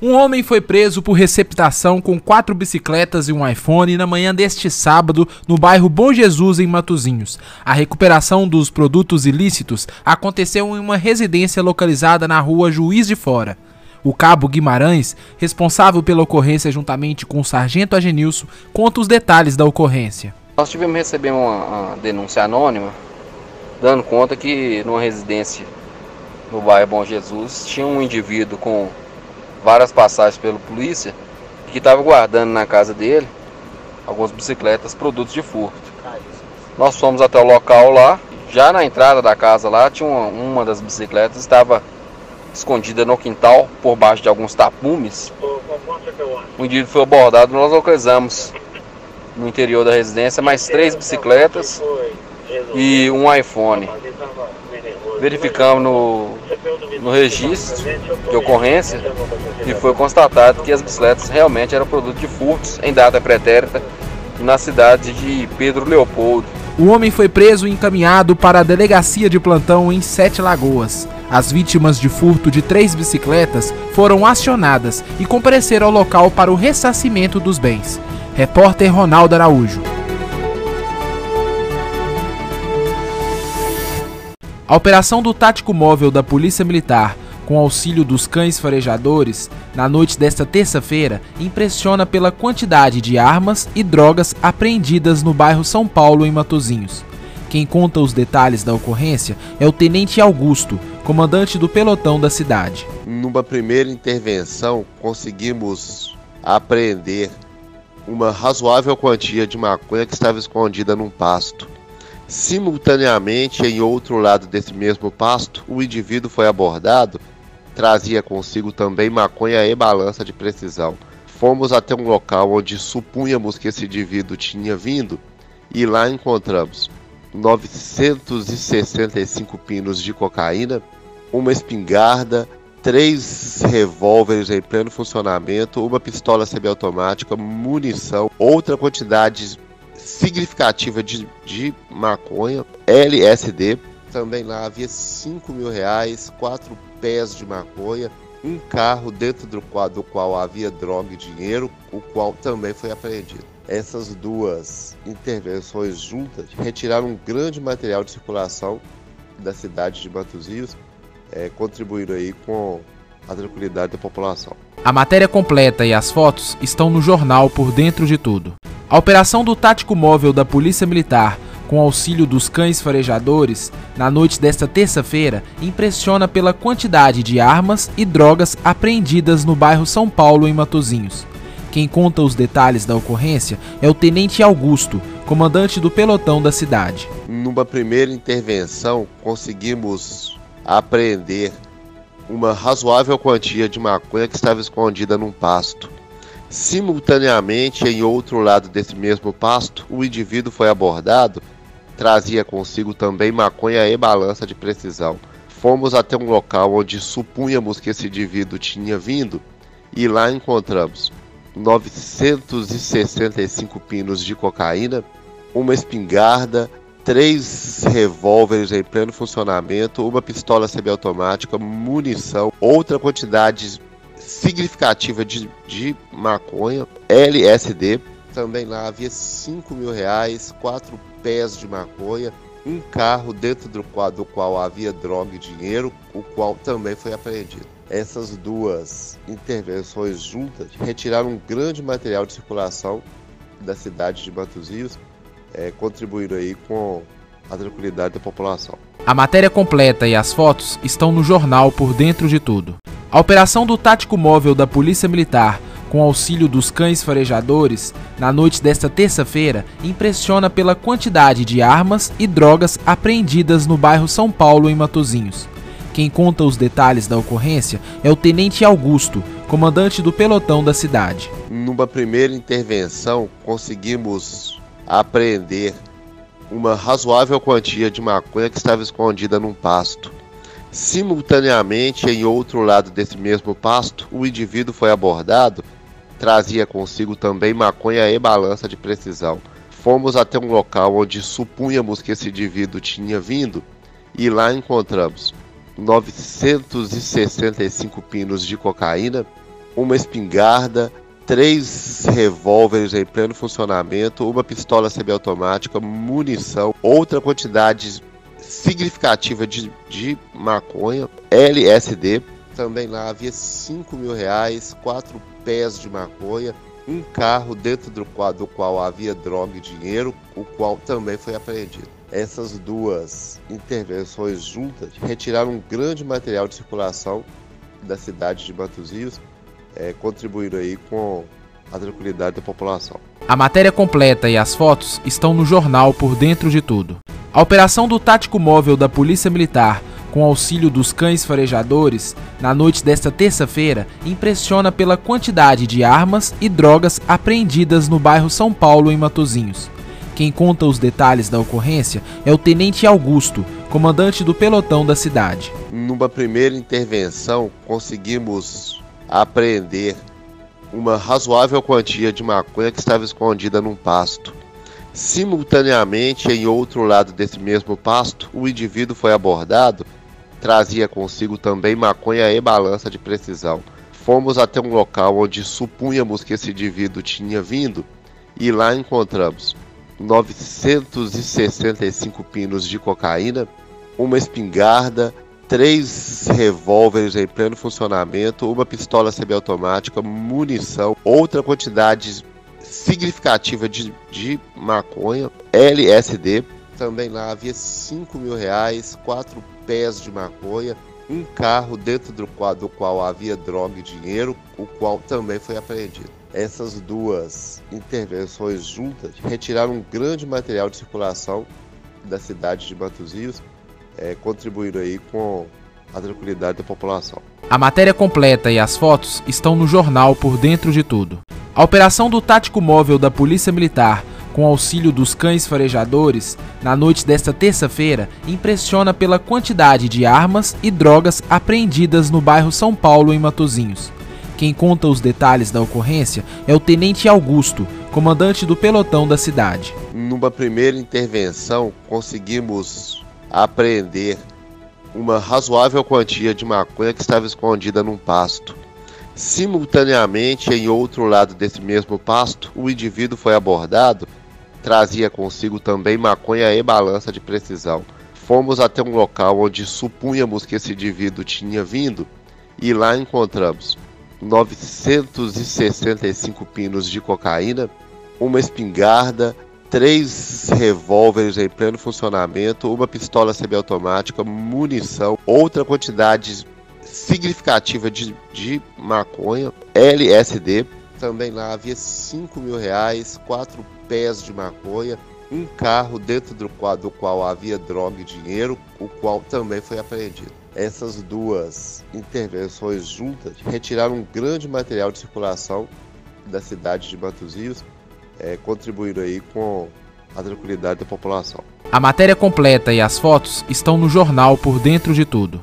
Um homem foi preso por receptação com quatro bicicletas e um iPhone na manhã deste sábado no bairro Bom Jesus, em Matozinhos. A recuperação dos produtos ilícitos aconteceu em uma residência localizada na rua Juiz de Fora. O cabo Guimarães, responsável pela ocorrência juntamente com o sargento Agenilson, conta os detalhes da ocorrência. Nós tivemos receber uma, uma denúncia anônima, dando conta que numa residência no bairro Bom Jesus tinha um indivíduo com várias passagens pela polícia que estava guardando na casa dele algumas bicicletas, produtos de furto. Nós fomos até o local lá, já na entrada da casa lá tinha uma, uma das bicicletas estava escondida no quintal por baixo de alguns tapumes. O indivíduo foi abordado, nós localizamos no interior da residência mais três bicicletas e um iPhone. Verificamos no, no registro de ocorrência e foi constatado que as bicicletas realmente eram produto de furtos em data pretérita na cidade de Pedro Leopoldo. O homem foi preso e encaminhado para a delegacia de plantão em Sete Lagoas. As vítimas de furto de três bicicletas foram acionadas e compareceram ao local para o ressarcimento dos bens. Repórter Ronaldo Araújo. A operação do tático móvel da Polícia Militar, com auxílio dos cães farejadores, na noite desta terça-feira, impressiona pela quantidade de armas e drogas apreendidas no bairro São Paulo, em Matozinhos. Quem conta os detalhes da ocorrência é o Tenente Augusto, comandante do pelotão da cidade. Numa primeira intervenção, conseguimos apreender uma razoável quantia de maconha que estava escondida num pasto. Simultaneamente, em outro lado desse mesmo pasto, o indivíduo foi abordado, trazia consigo também maconha e balança de precisão. Fomos até um local onde supunhamos que esse indivíduo tinha vindo e lá encontramos 965 pinos de cocaína, uma espingarda, três revólveres em pleno funcionamento, uma pistola semiautomática, munição, outra quantidade significativa de, de maconha, LSD. Também lá havia 5 mil reais, quatro pés de maconha, um carro dentro do qual, do qual havia droga e dinheiro, o qual também foi apreendido. Essas duas intervenções juntas retiraram um grande material de circulação da cidade de Matosinhos, é, contribuindo aí com a tranquilidade da população. A matéria completa e as fotos estão no jornal Por Dentro de Tudo. A operação do tático móvel da Polícia Militar, com auxílio dos cães farejadores, na noite desta terça-feira, impressiona pela quantidade de armas e drogas apreendidas no bairro São Paulo, em Matozinhos. Quem conta os detalhes da ocorrência é o Tenente Augusto, comandante do pelotão da cidade. Numa primeira intervenção, conseguimos apreender uma razoável quantia de maconha que estava escondida num pasto. Simultaneamente, em outro lado desse mesmo pasto, o indivíduo foi abordado, trazia consigo também maconha e balança de precisão. Fomos até um local onde supunhamos que esse indivíduo tinha vindo e lá encontramos 965 pinos de cocaína, uma espingarda, três revólveres em pleno funcionamento, uma pistola semiautomática, munição, outra quantidade significativa de, de maconha, LSD. Também lá havia 5 mil reais, quatro pés de maconha, um carro dentro do qual, do qual havia droga e dinheiro, o qual também foi apreendido. Essas duas intervenções juntas retiraram um grande material de circulação da cidade de Matosinhos, é, contribuindo aí com a tranquilidade da população. A matéria completa e as fotos estão no jornal Por Dentro de Tudo. A operação do tático móvel da Polícia Militar, com auxílio dos cães farejadores, na noite desta terça-feira, impressiona pela quantidade de armas e drogas apreendidas no bairro São Paulo, em Matozinhos. Quem conta os detalhes da ocorrência é o Tenente Augusto, comandante do pelotão da cidade. Numa primeira intervenção, conseguimos apreender uma razoável quantia de maconha que estava escondida num pasto. Simultaneamente, em outro lado desse mesmo pasto, o indivíduo foi abordado, trazia consigo também maconha e balança de precisão. Fomos até um local onde supunhamos que esse indivíduo tinha vindo e lá encontramos 965 pinos de cocaína, uma espingarda, três revólveres em pleno funcionamento, uma pistola semiautomática, munição, outra quantidade significativa de, de maconha, LSD. Também lá havia 5 mil reais, quatro pés de maconha, um carro dentro do qual, do qual havia droga e dinheiro, o qual também foi apreendido. Essas duas intervenções juntas retiraram um grande material de circulação da cidade de Matosinhos, é, contribuindo aí com a tranquilidade da população. A matéria completa e as fotos estão no jornal Por Dentro de Tudo. A operação do Tático Móvel da Polícia Militar com auxílio dos cães farejadores, na noite desta terça-feira, impressiona pela quantidade de armas e drogas apreendidas no bairro São Paulo, em Matozinhos. Quem conta os detalhes da ocorrência é o Tenente Augusto, comandante do pelotão da cidade. Numa primeira intervenção, conseguimos apreender uma razoável quantia de maconha que estava escondida num pasto. Simultaneamente, em outro lado desse mesmo pasto, o indivíduo foi abordado trazia consigo também maconha e balança de precisão. Fomos até um local onde supunhamos que esse indivíduo tinha vindo e lá encontramos 965 pinos de cocaína, uma espingarda, três revólveres em pleno funcionamento, uma pistola semiautomática, munição, outra quantidade significativa de, de maconha, LSD. Também lá havia 5 mil reais, quatro pés de maconha, um carro dentro do qual, do qual havia droga e dinheiro, o qual também foi apreendido. Essas duas intervenções juntas retiraram um grande material de circulação da cidade de Matosinhos, é, contribuindo aí com a tranquilidade da população. A matéria completa e as fotos estão no jornal Por Dentro de Tudo. A operação do Tático Móvel da Polícia Militar com auxílio dos cães farejadores, na noite desta terça-feira, impressiona pela quantidade de armas e drogas apreendidas no bairro São Paulo, em Matozinhos. Quem conta os detalhes da ocorrência é o Tenente Augusto, comandante do pelotão da cidade. Numa primeira intervenção, conseguimos apreender uma razoável quantia de maconha que estava escondida num pasto. Simultaneamente, em outro lado desse mesmo pasto, o indivíduo foi abordado trazia consigo também maconha e balança de precisão. Fomos até um local onde supunhamos que esse indivíduo tinha vindo e lá encontramos 965 pinos de cocaína, uma espingarda, três revólveres em pleno funcionamento, uma pistola semiautomática, munição, outra quantidade significativa de, de maconha, LSD. Também lá havia 5 mil reais, quatro pés de maconha, um carro dentro do qual, do qual havia droga e dinheiro, o qual também foi apreendido. Essas duas intervenções juntas retiraram um grande material de circulação da cidade de Matosinhos, é, contribuindo aí com a tranquilidade da população. A matéria completa e as fotos estão no jornal Por Dentro de Tudo.